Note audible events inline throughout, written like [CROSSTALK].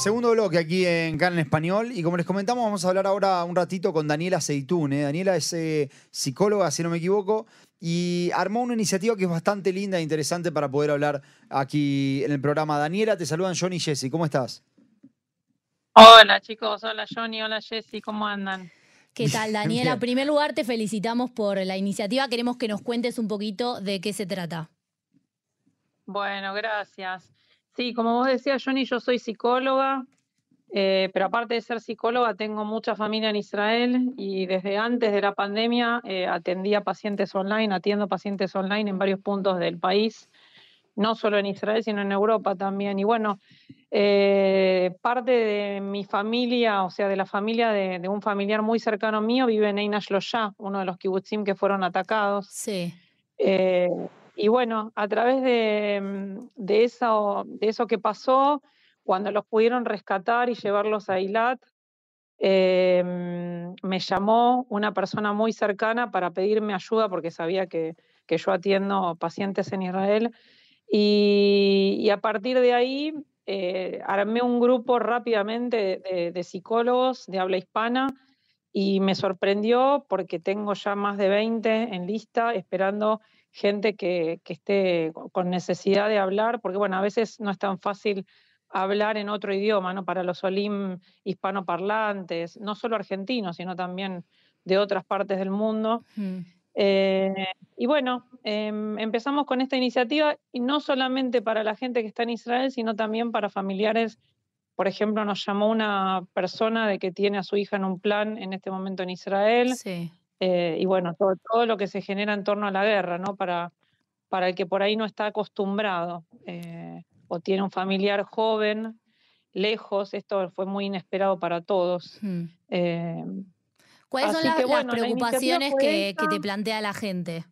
Segundo bloque aquí en Canal Español y como les comentamos vamos a hablar ahora un ratito con Daniela Seitún. Daniela es eh, psicóloga, si no me equivoco, y armó una iniciativa que es bastante linda e interesante para poder hablar aquí en el programa. Daniela, te saludan Johnny y Jessy, ¿cómo estás? Hola chicos, hola Johnny, hola Jessy, ¿cómo andan? ¿Qué tal, [LAUGHS] Daniela? En primer lugar, te felicitamos por la iniciativa. Queremos que nos cuentes un poquito de qué se trata. Bueno, gracias. Sí, como vos decías, Johnny, yo soy psicóloga, eh, pero aparte de ser psicóloga, tengo mucha familia en Israel y desde antes de la pandemia eh, atendía pacientes online, atiendo pacientes online en varios puntos del país, no solo en Israel, sino en Europa también. Y bueno, eh, parte de mi familia, o sea, de la familia de, un familiar muy cercano mío, vive en Eina Shlosha, uno de los kibbutzim que fueron atacados. Sí. Y bueno, a través de, mm, de, eso, de eso que pasó, cuando los pudieron rescatar y llevarlos a Eilat, em, me llamó una persona muy cercana para pedirme ayuda porque sabía que, yo atiendo pacientes en Israel. Y, a partir de ahí eh, armé un grupo rápidamente de, psicólogos de habla hispana y me sorprendió porque tengo ya más de 20 en lista esperando gente que, esté con necesidad de hablar, porque bueno, a veces no es tan fácil hablar en otro idioma, ¿no? Para los olim hispanoparlantes, no solo argentinos, sino también de otras partes del mundo. Eh, y bueno, em, empezamos con esta iniciativa y no solamente para la gente que está en Israel, sino también para familiares. Por ejemplo, nos llamó una persona de que tiene a su hija en un plan en este momento en Israel. Sí. Eh, y bueno, todo, todo, lo que se genera en torno a la guerra, ¿no? Para, para el que por ahí no está acostumbrado eh, o tiene un familiar joven, lejos, esto fue muy inesperado para todos. Eh, ¿Cuáles son las, preocupaciones que, te plantea la gente?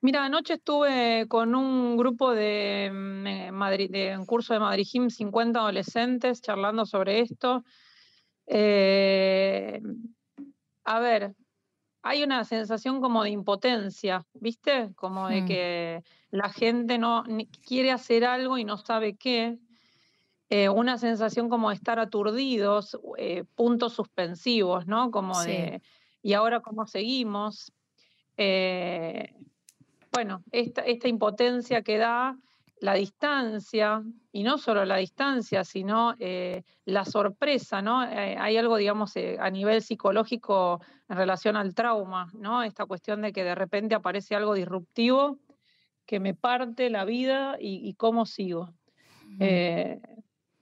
Mira, anoche estuve con un grupo de, mm, Madrid, de un curso de Madrid 50 adolescentes, charlando sobre esto. Eh, a ver, hay una sensación como de impotencia, ¿viste? Como de mm. que la gente no quiere hacer algo y no sabe qué. Eh, una sensación como de estar aturdidos, eh, puntos suspensivos, ¿no? Como de, ¿y ahora cómo seguimos? Eh, bueno, esta, esta impotencia que da la distancia, y no solo la distancia, sino eh, la sorpresa, ¿no? Eh, hay algo, digamos, eh, a nivel psicológico en relación al trauma, ¿no? Esta cuestión de que de repente aparece algo disruptivo que me parte la vida y, cómo sigo.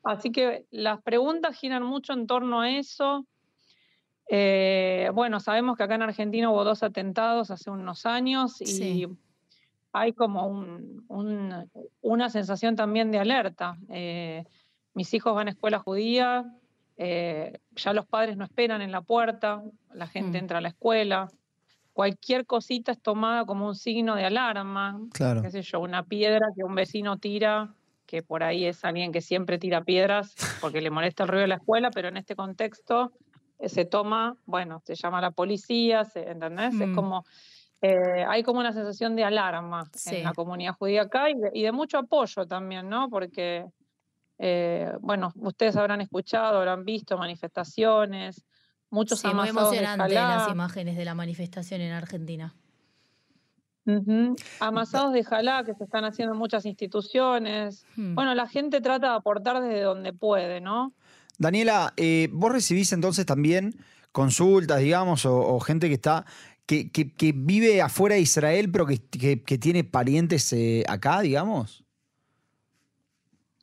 así que las preguntas giran mucho en torno a eso. bueno, sabemos que acá en Argentina hubo dos atentados hace unos años y hay como una sensación también de alerta. Eh, mis hijos van a escuela judía, eh, ya los padres no esperan en la puerta, la gente mm. entra a la escuela. Cualquier cosita es tomada como un signo de alarma. Claro. Qué sé yo, una piedra que un vecino tira, que por ahí es alguien que siempre tira piedras porque le molesta el ruido de la escuela, pero en este contexto eh, se toma, bueno, se llama la policía, ¿entendés? Es mm. como eh, hay como una sensación de alarma en la comunidad judía acá y de, mucho apoyo también, ¿no? Porque, eh, bueno, ustedes habrán escuchado, habrán visto manifestaciones, muchos sí, muy emocionante las imágenes de la manifestación en Argentina. Amasados de jalá que se están haciendo en muchas instituciones. Hmm. Bueno, la gente trata de aportar desde donde puede, ¿no? Daniela, eh, vos recibís entonces también consultas, digamos, o gente que está que, vive afuera de Israel, pero que, tiene parientes eh, acá, digamos.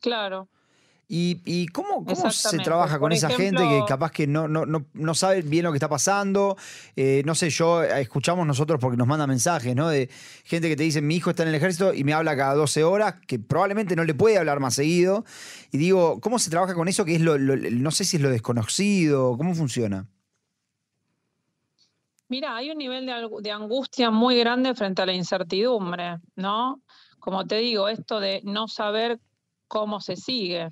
Claro. ¿Y, cómo, se trabaja con esa gente que capaz que no, no, no, sabe bien lo que está pasando? Eh, no sé, yo eh, escuchamos nosotros porque nos manda mensajes, ¿no? De gente que te dice, mi hijo está en el ejército y me habla cada 12 horas, que probablemente no le puede hablar más seguido. Y digo, ¿cómo se trabaja con eso que es lo, no sé si es lo desconocido, cómo funciona? Mira, hay un nivel de, angustia muy grande frente a la incertidumbre, ¿no? Como te digo, esto de no saber cómo se sigue.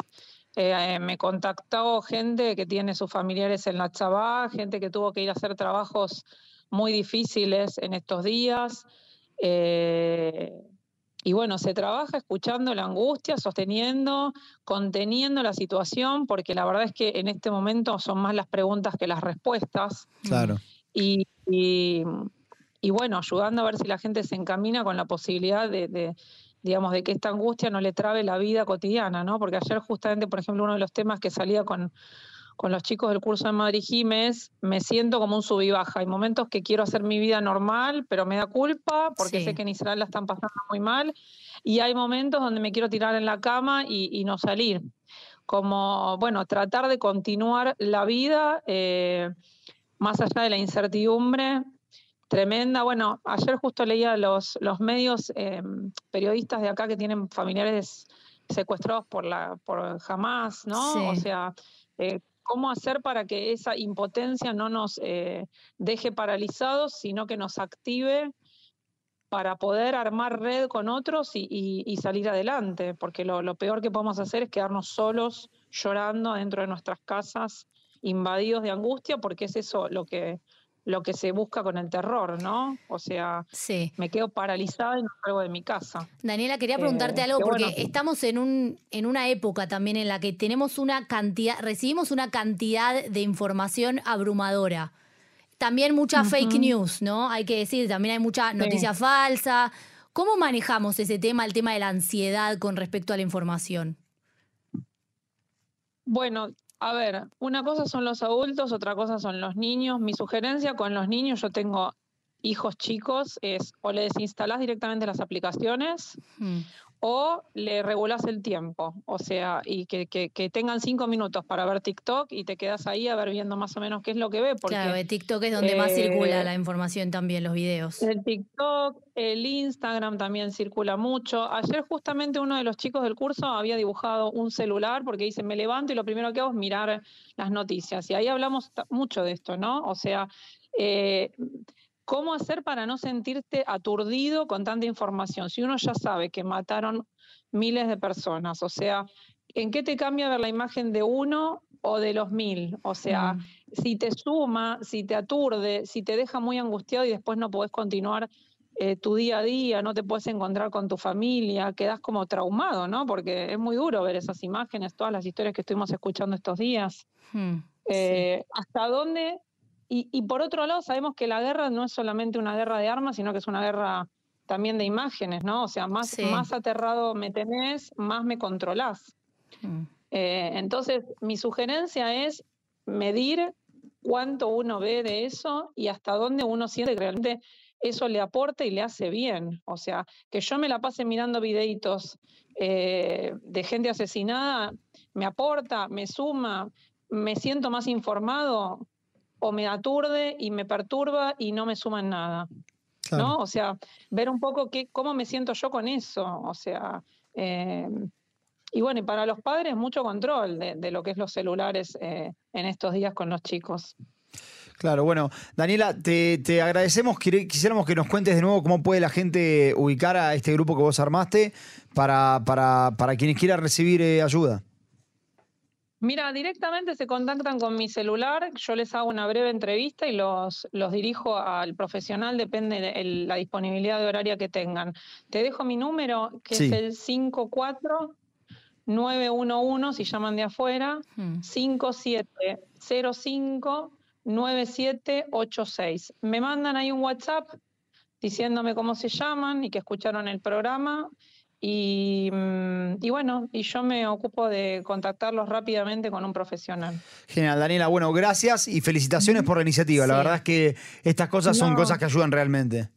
Eh, me contactó gente que tiene sus familiares en la Chabá, gente que tuvo que ir a hacer trabajos muy difíciles en estos días. Eh, y bueno, se trabaja escuchando la angustia, sosteniendo, conteniendo la situación, porque la verdad es que en este momento son más las preguntas que las respuestas. Claro. Y, y, bueno, ayudando a ver si la gente se encamina con la posibilidad de, digamos, de que esta angustia no le trabe la vida cotidiana, ¿no? Porque ayer justamente, por ejemplo, uno de los temas que salía con, con los chicos del curso de Madrid Jiménez, me siento como un sub y baja. Hay momentos que quiero hacer mi vida normal, pero me da culpa porque sé que en Israel la están pasando muy mal. Y hay momentos donde me quiero tirar en la cama y, no salir. Como, bueno, tratar de continuar la vida eh, más allá de la incertidumbre tremenda. Bueno, ayer justo leía los, los medios eh, periodistas de acá que tienen familiares secuestrados por la por Hamas, ¿no? O sea, eh, cómo hacer para que esa impotencia no nos eh, deje paralizados, sino que nos active para poder armar red con otros y, salir adelante, porque lo, peor que podemos hacer es quedarnos solos, llorando dentro de nuestras casas, invadidos de angustia, porque es eso lo que, lo que se busca con el terror, ¿no? O sea, me quedo paralizada y no salgo de mi casa. Daniela, quería preguntarte eh, algo porque estamos en un en una época también en la que tenemos una cantidad, recibimos una cantidad de información abrumadora. También mucha fake news, ¿no? Hay que decir, también hay mucha noticia falsa. ¿Cómo manejamos ese tema, el tema de la ansiedad con respecto a la información? Bueno, a ver, una cosa son los adultos, otra cosa son los niños. Mi sugerencia con los niños, yo tengo hijos chicos, es o le desinstalás directamente las aplicaciones mm o le regulas el tiempo, o sea, y que, tengan cinco minutos para ver TikTok y te quedas ahí a ver viendo más o menos qué es lo que ve. Porque, claro, el TikTok es donde más circula eh, la información también, los videos. El TikTok, el Instagram también circula mucho. Ayer justamente uno de los chicos del curso había dibujado un celular porque dice, me levanto y lo primero que hago es mirar las noticias. Y ahí hablamos mucho de esto, ¿no? O sea... Eh, ¿Cómo hacer para no sentirte aturdido con tanta información? Si uno ya sabe que mataron miles de personas, o sea, ¿en qué te cambia ver la imagen de uno o de los mil? O sea, mm. si te suma, si te aturde, si te deja muy angustiado y después no podés continuar eh, tu día a día, no te puedes encontrar con tu familia, quedas como traumado, ¿no? Porque es muy duro ver esas imágenes, todas las historias que estuvimos escuchando estos días. Hmm, eh, ¿Hasta dónde y, por otro lado, sabemos que la guerra no es solamente una guerra de armas, sino que es una guerra también de imágenes, ¿no? O sea, más, más aterrado me tenés, más me controlás. Mm. Eh, entonces, mi sugerencia es medir cuánto uno ve de eso y hasta dónde uno siente que realmente eso le aporta y le hace bien. O sea, que yo me la pase mirando videitos eh, de gente asesinada, me aporta, me suma, me siento más informado, o me aturde y me perturba y no me suma en nada. ¿No? O sea, ver un poco qué, cómo me siento yo con eso. O sea, eh, y bueno, y para los padres mucho control de, lo que es los celulares eh, en estos días con los chicos. Claro, bueno, Daniela, te, agradecemos. Quisiéramos que nos cuentes de nuevo cómo puede la gente ubicar a este grupo que vos armaste para, para, para quienes quieran recibir eh, ayuda. Mira, directamente se contactan con mi celular, yo les hago una breve entrevista y los, los dirijo al profesional, depende de la disponibilidad de horaria que tengan. Te dejo mi número, que es el 54 911, si llaman de afuera, 5705 hmm. 9786. Me mandan ahí un WhatsApp diciéndome cómo se llaman y que escucharon el programa Mm, y, bueno, y yo me ocupo de contactarlos rápidamente con un profesional. Genial, Daniela. Bueno, gracias y felicitaciones por la iniciativa. La verdad es que estas cosas son cosas que ayudan realmente.